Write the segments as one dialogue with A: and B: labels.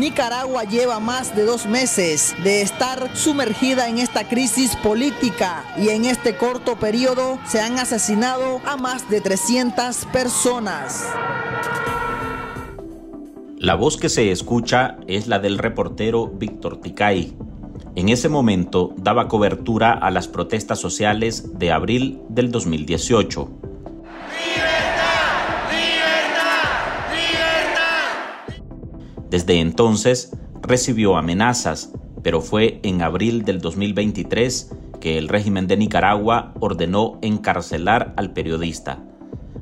A: Nicaragua lleva más de dos meses de estar sumergida en esta crisis política y en este corto periodo se han asesinado a más de 300 personas.
B: La voz que se escucha es la del reportero Víctor Ticay. En ese momento daba cobertura a las protestas sociales de abril del 2018. Desde entonces recibió amenazas, pero fue en abril del 2023 que el régimen de Nicaragua ordenó encarcelar al periodista.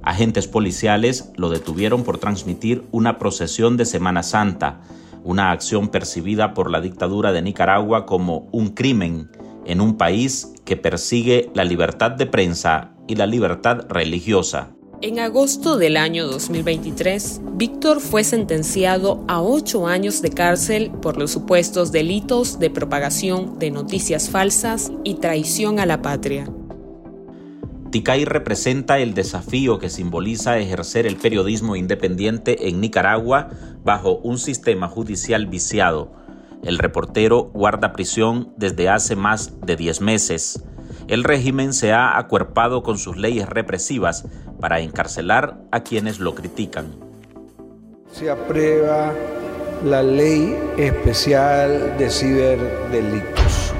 B: Agentes policiales lo detuvieron por transmitir una procesión de Semana Santa, una acción percibida por la dictadura de Nicaragua como un crimen en un país que persigue la libertad de prensa y la libertad religiosa.
C: En agosto del año 2023, Víctor fue sentenciado a ocho años de cárcel por los supuestos delitos de propagación de noticias falsas y traición a la patria.
B: Ticay representa el desafío que simboliza ejercer el periodismo independiente en Nicaragua bajo un sistema judicial viciado. El reportero guarda prisión desde hace más de 10 meses. El régimen se ha acuerpado con sus leyes represivas para encarcelar a quienes lo critican.
D: Se aprueba la ley especial de ciberdelitos.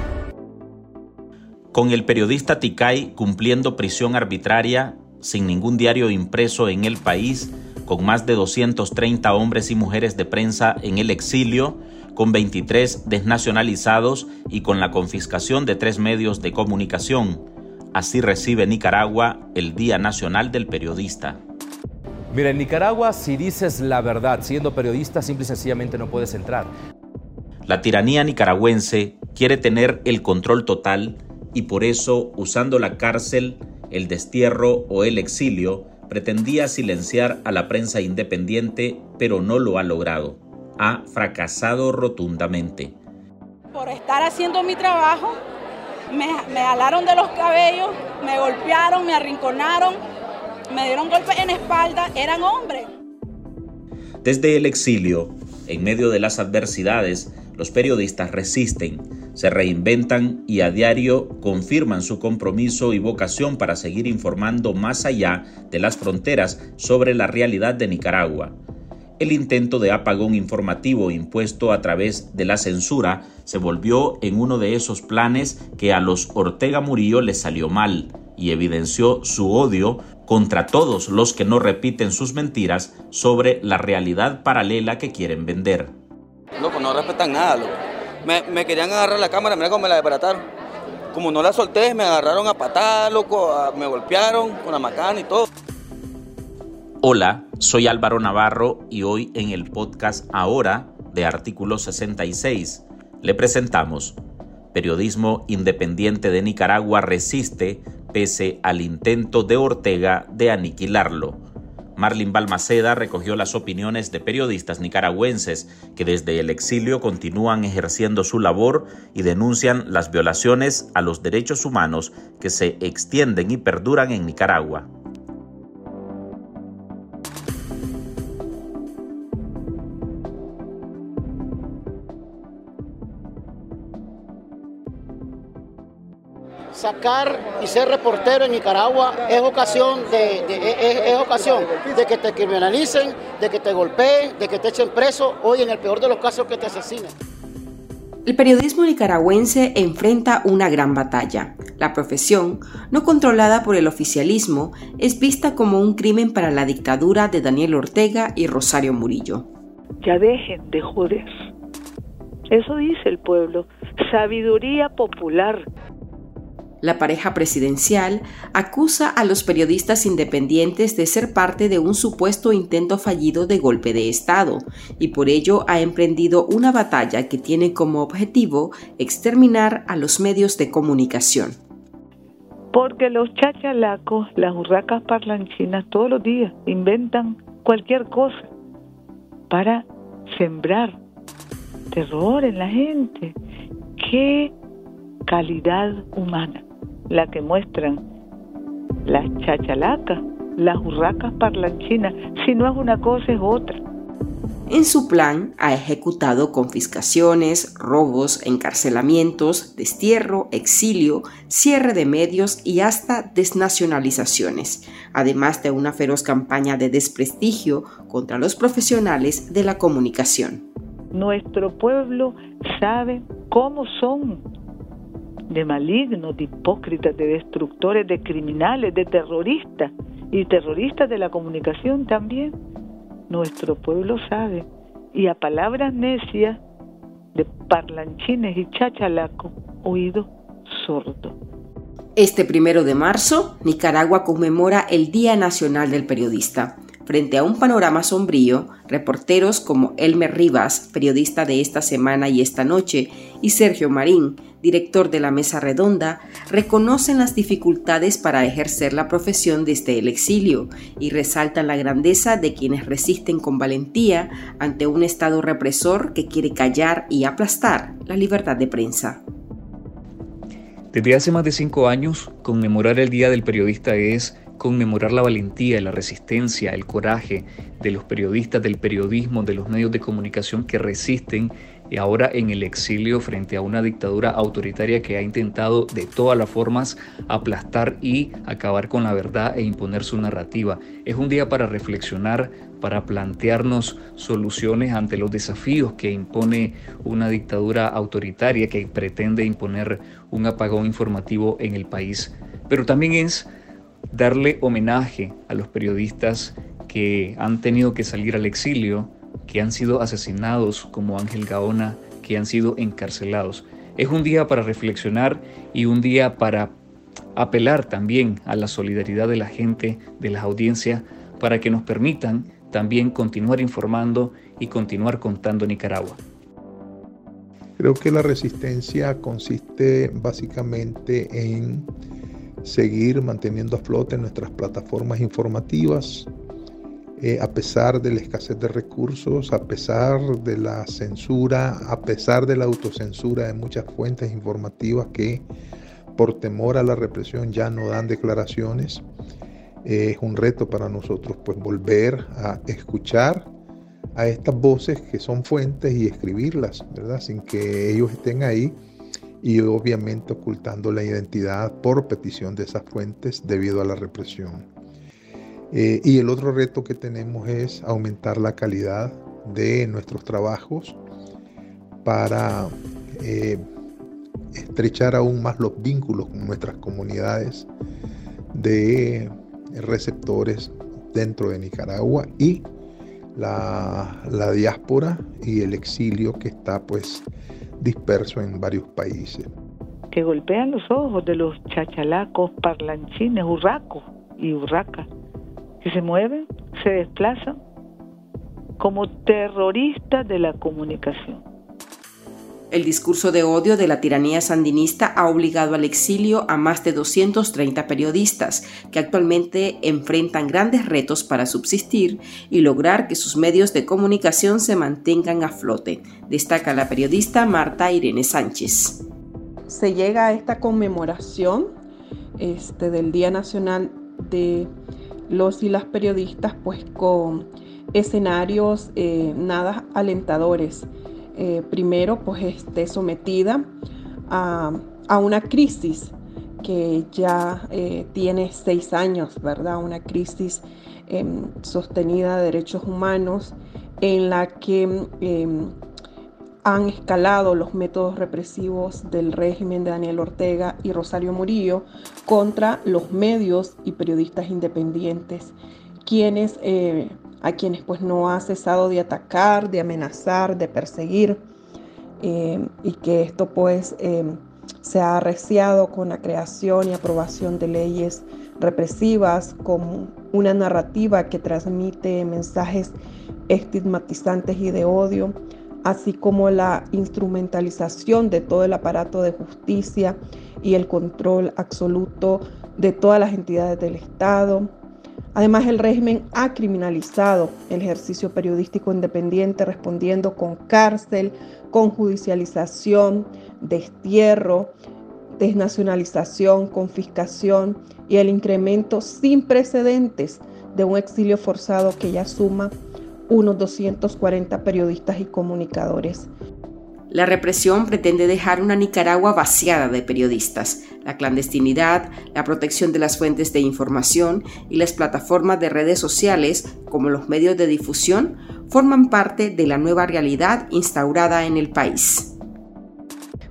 B: Con el periodista Ticay cumpliendo prisión arbitraria, sin ningún diario impreso en el país, con más de 230 hombres y mujeres de prensa en el exilio, con 23 desnacionalizados y con la confiscación de tres medios de comunicación. Así recibe Nicaragua el Día Nacional del Periodista.
E: Mira, en Nicaragua si dices la verdad siendo periodista, simple y sencillamente no puedes entrar.
B: La tiranía nicaragüense quiere tener el control total y por eso, usando la cárcel, el destierro o el exilio, pretendía silenciar a la prensa independiente, pero no lo ha logrado ha fracasado rotundamente.
F: Por estar haciendo mi trabajo, me, me alaron de los cabellos, me golpearon, me arrinconaron, me dieron golpes en espalda, eran hombres.
B: Desde el exilio, en medio de las adversidades, los periodistas resisten, se reinventan y a diario confirman su compromiso y vocación para seguir informando más allá de las fronteras sobre la realidad de Nicaragua. El intento de apagón informativo impuesto a través de la censura se volvió en uno de esos planes que a los Ortega Murillo les salió mal y evidenció su odio contra todos los que no repiten sus mentiras sobre la realidad paralela que quieren vender.
G: Loco, no respetan nada, loco. Me, querían agarrar la cámara, mira cómo me la desbarataron. Como no la solté, me agarraron a patada, loco, me golpearon con la macana y todo.
B: Hola, soy Álvaro Navarro y hoy en el podcast Ahora de Artículo 66 le presentamos Periodismo Independiente de Nicaragua resiste pese al intento de Ortega de aniquilarlo. Marlin Balmaceda recogió las opiniones de periodistas nicaragüenses que desde el exilio continúan ejerciendo su labor y denuncian las violaciones a los derechos humanos que se extienden y perduran en Nicaragua.
H: Sacar y ser reportero en Nicaragua es ocasión de, es, ocasión de que te criminalicen, de que te golpeen, de que te echen preso, hoy en el peor de los casos que te asesinen.
C: El periodismo nicaragüense enfrenta una gran batalla. La profesión, no controlada por el oficialismo, es vista como un crimen para la dictadura de Daniel Ortega y Rosario Murillo.
I: Ya dejen de joder. Eso dice el pueblo. Sabiduría popular.
C: La pareja presidencial acusa a los periodistas independientes de ser parte de un supuesto intento fallido de golpe de Estado y por ello ha emprendido una batalla que tiene como objetivo exterminar a los medios de comunicación.
I: Porque los chachalacos, las hurracas parlanchinas, todos los días inventan cualquier cosa para sembrar terror en la gente. Qué calidad humana la que muestran las chachalacas, las hurracas parlanchinas. Si no es una cosa, es otra.
C: En su plan ha ejecutado confiscaciones, robos, encarcelamientos, destierro, exilio, cierre de medios y hasta desnacionalizaciones, además de una feroz campaña de desprestigio contra los profesionales de la comunicación.
I: Nuestro pueblo sabe cómo son de malignos, de hipócritas, de destructores, de criminales, de terroristas y terroristas de la comunicación también nuestro pueblo sabe, y a palabras necias de parlanchines y chachalaco, oído sordo.
C: Este primero de marzo, Nicaragua conmemora el Día Nacional del Periodista. Frente a un panorama sombrío, reporteros como Elmer Rivas, periodista de esta semana y esta noche, y Sergio Marín, director de la Mesa Redonda, reconocen las dificultades para ejercer la profesión desde el exilio y resaltan la grandeza de quienes resisten con valentía ante un Estado represor que quiere callar y aplastar la libertad de prensa.
J: Desde hace más de cinco años, conmemorar el Día del Periodista es conmemorar la valentía, la resistencia, el coraje de los periodistas, del periodismo, de los medios de comunicación que resisten y ahora en el exilio frente a una dictadura autoritaria que ha intentado de todas las formas aplastar y acabar con la verdad e imponer su narrativa. Es un día para reflexionar, para plantearnos soluciones ante los desafíos que impone una dictadura autoritaria que pretende imponer un apagón informativo en el país. Pero también es darle homenaje a los periodistas que han tenido que salir al exilio, que han sido asesinados como Ángel Gaona, que han sido encarcelados. Es un día para reflexionar y un día para apelar también a la solidaridad de la gente, de las audiencias, para que nos permitan también continuar informando y continuar contando Nicaragua.
K: Creo que la resistencia consiste básicamente en seguir manteniendo a flote nuestras plataformas informativas, eh, a pesar de la escasez de recursos, a pesar de la censura, a pesar de la autocensura de muchas fuentes informativas que por temor a la represión ya no dan declaraciones. es un reto para nosotros pues volver a escuchar a estas voces que son fuentes y escribirlas, ¿verdad? Sin que ellos estén ahí y obviamente ocultando la identidad por petición de esas fuentes debido a la represión. Eh, y el otro reto que tenemos es aumentar la calidad de nuestros trabajos para eh, estrechar aún más los vínculos con nuestras comunidades de receptores dentro de Nicaragua y la, la diáspora y el exilio que está pues disperso en varios países.
I: Que golpean los ojos de los chachalacos, parlanchines, hurracos y hurracas que se mueven, se desplazan como terroristas de la comunicación.
C: El discurso de odio de la tiranía sandinista ha obligado al exilio a más de 230 periodistas que actualmente enfrentan grandes retos para subsistir y lograr que sus medios de comunicación se mantengan a flote, destaca la periodista Marta Irene Sánchez.
L: Se llega a esta conmemoración este, del Día Nacional de los y las periodistas pues con escenarios eh, nada alentadores. Eh, primero pues esté sometida a, una crisis que ya eh, tiene seis años, ¿verdad? Una crisis em, sostenida de derechos humanos en la que em, han escalado los métodos represivos del régimen de Daniel Ortega y Rosario Murillo contra los medios y periodistas independientes, quienes, eh, a quienes pues no ha cesado de atacar, de amenazar, de perseguir, eh, y que esto pues eh, se ha arreciado con la creación y aprobación de leyes represivas, con una narrativa que transmite mensajes estigmatizantes y de odio así como la instrumentalización de todo el aparato de justicia y el control absoluto de todas las entidades del Estado. Además, el régimen ha criminalizado el ejercicio periodístico independiente respondiendo con cárcel, con judicialización, destierro, desnacionalización, confiscación y el incremento sin precedentes de un exilio forzado que ya suma unos 240 periodistas y comunicadores.
C: La represión pretende dejar una Nicaragua vaciada de periodistas. La clandestinidad, la protección de las fuentes de información y las plataformas de redes sociales, como los medios de difusión, forman parte de la nueva realidad instaurada en el país.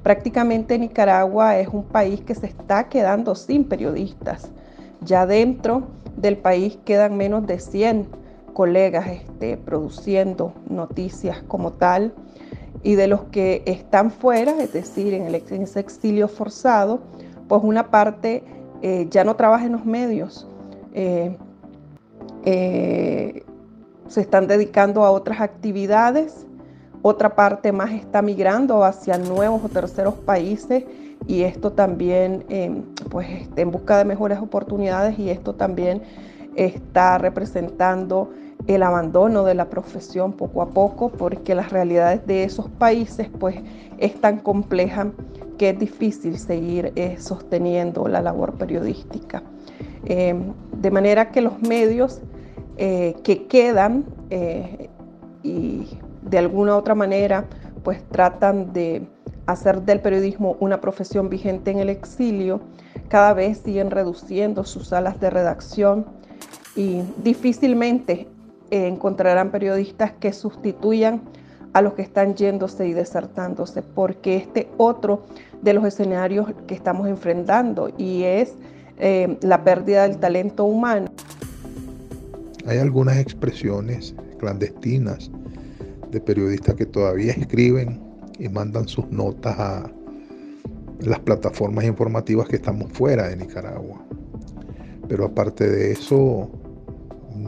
L: Prácticamente Nicaragua es un país que se está quedando sin periodistas. Ya dentro del país quedan menos de 100 colegas este, produciendo noticias como tal y de los que están fuera, es decir, en, el, ese exilio forzado, pues una parte eh, ya no trabaja en los medios, eh, eh, se están dedicando a otras actividades, otra parte más está migrando hacia nuevos o terceros países y esto también, pues, en busca de mejores oportunidades y esto también está representando el abandono de la profesión poco a poco porque las realidades de esos países pues es tan compleja que es difícil seguir eh, sosteniendo la labor periodística. Eh, de manera que los medios eh, que quedan y de alguna u otra manera pues tratan de hacer del periodismo una profesión vigente en el exilio, cada vez siguen reduciendo sus salas de redacción y difícilmente encontrarán periodistas que sustituyan a los que están yéndose y desertándose, porque este otro de los escenarios que estamos enfrentando y es eh, la pérdida del talento humano.
K: Hay algunas expresiones clandestinas de periodistas que todavía escriben y mandan sus notas a las plataformas informativas que estamos fuera de Nicaragua. Pero aparte de eso,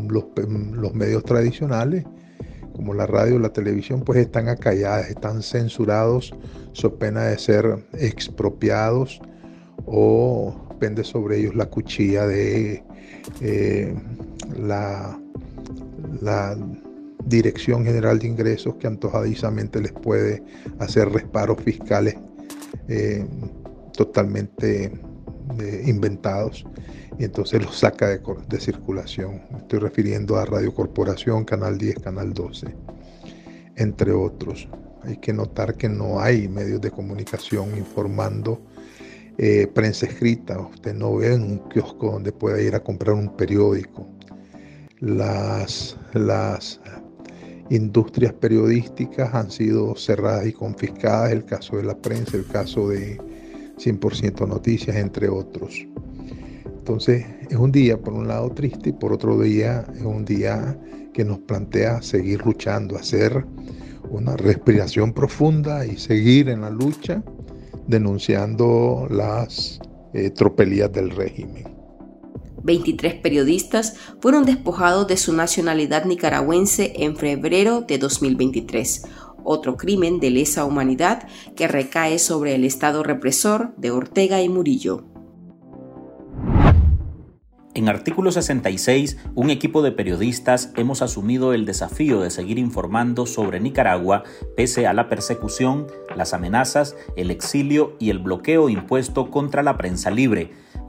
K: los, medios tradicionales, como la radio y la televisión, pues están acalladas, están censurados, so pena de ser expropiados o pende sobre ellos la cuchilla de eh, la, Dirección General de Ingresos que antojadizamente les puede hacer reparos fiscales eh, totalmente inventados y entonces los saca de, circulación. estoy refiriendo a Radio Corporación, Canal 10, Canal 12, entre otros. Hay que notar que no hay medios de comunicación informando eh, prensa escrita. Usted no ve en un kiosco donde pueda ir a comprar un periódico. Las, las industrias periodísticas han sido cerradas y confiscadas, el caso de la prensa, el caso de 100% Noticias, entre otros. Entonces es un día por un lado triste y por otro día es un día que nos plantea seguir luchando, hacer una respiración profunda y seguir en la lucha denunciando las eh, tropelías del régimen.
C: 23 periodistas fueron despojados de su nacionalidad nicaragüense en febrero de 2023, otro crimen de lesa humanidad que recae sobre el Estado represor de Ortega y Murillo.
B: En artículo 66, un equipo de periodistas hemos asumido el desafío de seguir informando sobre Nicaragua pese a la persecución, las amenazas, el exilio y el bloqueo impuesto contra la prensa libre.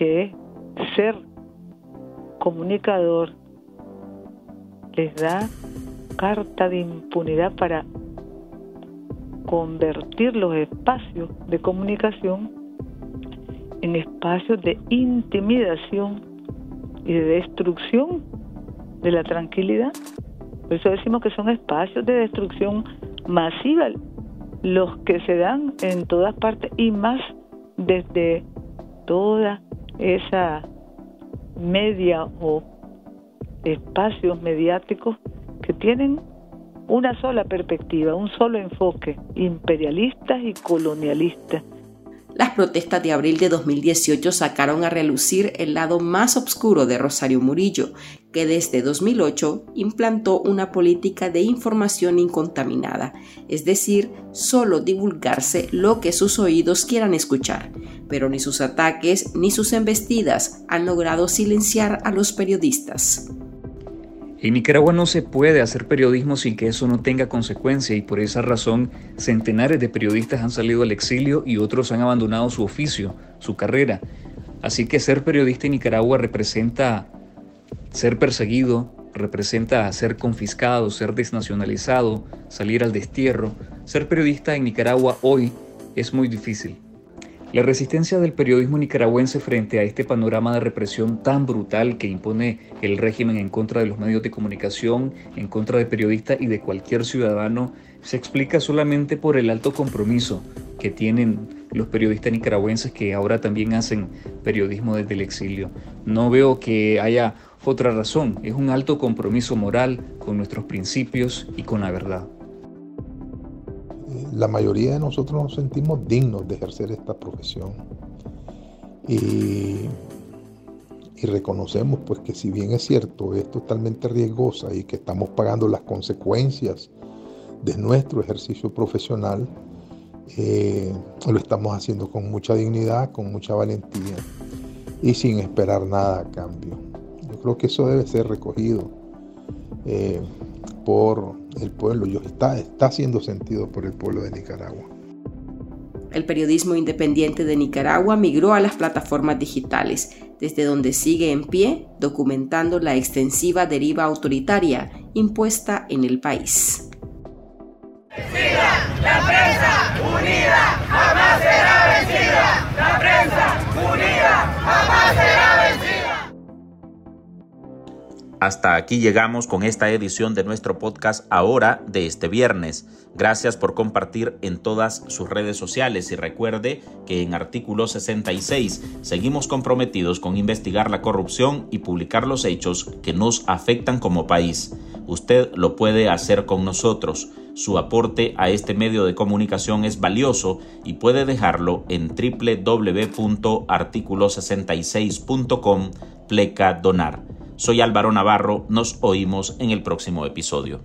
I: que ser comunicador les da carta de impunidad para convertir los espacios de comunicación en espacios de intimidación y de destrucción de la tranquilidad. Por eso decimos que son espacios de destrucción masiva los que se dan en todas partes y más desde toda esa media o espacios mediáticos que tienen una sola perspectiva, un solo enfoque, imperialistas y colonialistas.
C: Las protestas de abril de 2018 sacaron a relucir el lado más oscuro de Rosario Murillo, que desde 2008 implantó una política de información incontaminada, es decir, solo divulgarse lo que sus oídos quieran escuchar, pero ni sus ataques ni sus embestidas han logrado silenciar a los periodistas.
J: En Nicaragua no se puede hacer periodismo sin que eso no tenga consecuencia y por esa razón centenares de periodistas han salido al exilio y otros han abandonado su oficio, su carrera. Así que ser periodista en Nicaragua representa ser perseguido, representa ser confiscado, ser desnacionalizado, salir al destierro. Ser periodista en Nicaragua hoy es muy difícil. La resistencia del periodismo nicaragüense frente a este panorama de represión tan brutal que impone el régimen en contra de los medios de comunicación, en contra de periodistas y de cualquier ciudadano, se explica solamente por el alto compromiso que tienen los periodistas nicaragüenses que ahora también hacen periodismo desde el exilio. No veo que haya otra razón, es un alto compromiso moral con nuestros principios y con la verdad
K: la mayoría de nosotros nos sentimos dignos de ejercer esta profesión. Y, reconocemos pues que si bien es cierto, es totalmente riesgosa y que estamos pagando las consecuencias de nuestro ejercicio profesional, eh, lo estamos haciendo con mucha dignidad, con mucha valentía y sin esperar nada a cambio. Creo que eso debe ser recogido eh, por el pueblo y está, está siendo sentido por el pueblo de Nicaragua.
C: El periodismo independiente de Nicaragua migró a las plataformas digitales, desde donde sigue en pie documentando la extensiva deriva autoritaria impuesta en el país.
M: La prensa unida jamás será vencida. La prensa unida jamás será
B: Hasta aquí llegamos con esta edición de nuestro podcast ahora de este viernes. Gracias por compartir en todas sus redes sociales y recuerde que en artículo 66 seguimos comprometidos con investigar la corrupción y publicar los hechos que nos afectan como país. Usted lo puede hacer con nosotros. Su aporte a este medio de comunicación es valioso y puede dejarlo en www.articulo66.com pleca donar. Soy Álvaro Navarro, nos oímos en el próximo episodio.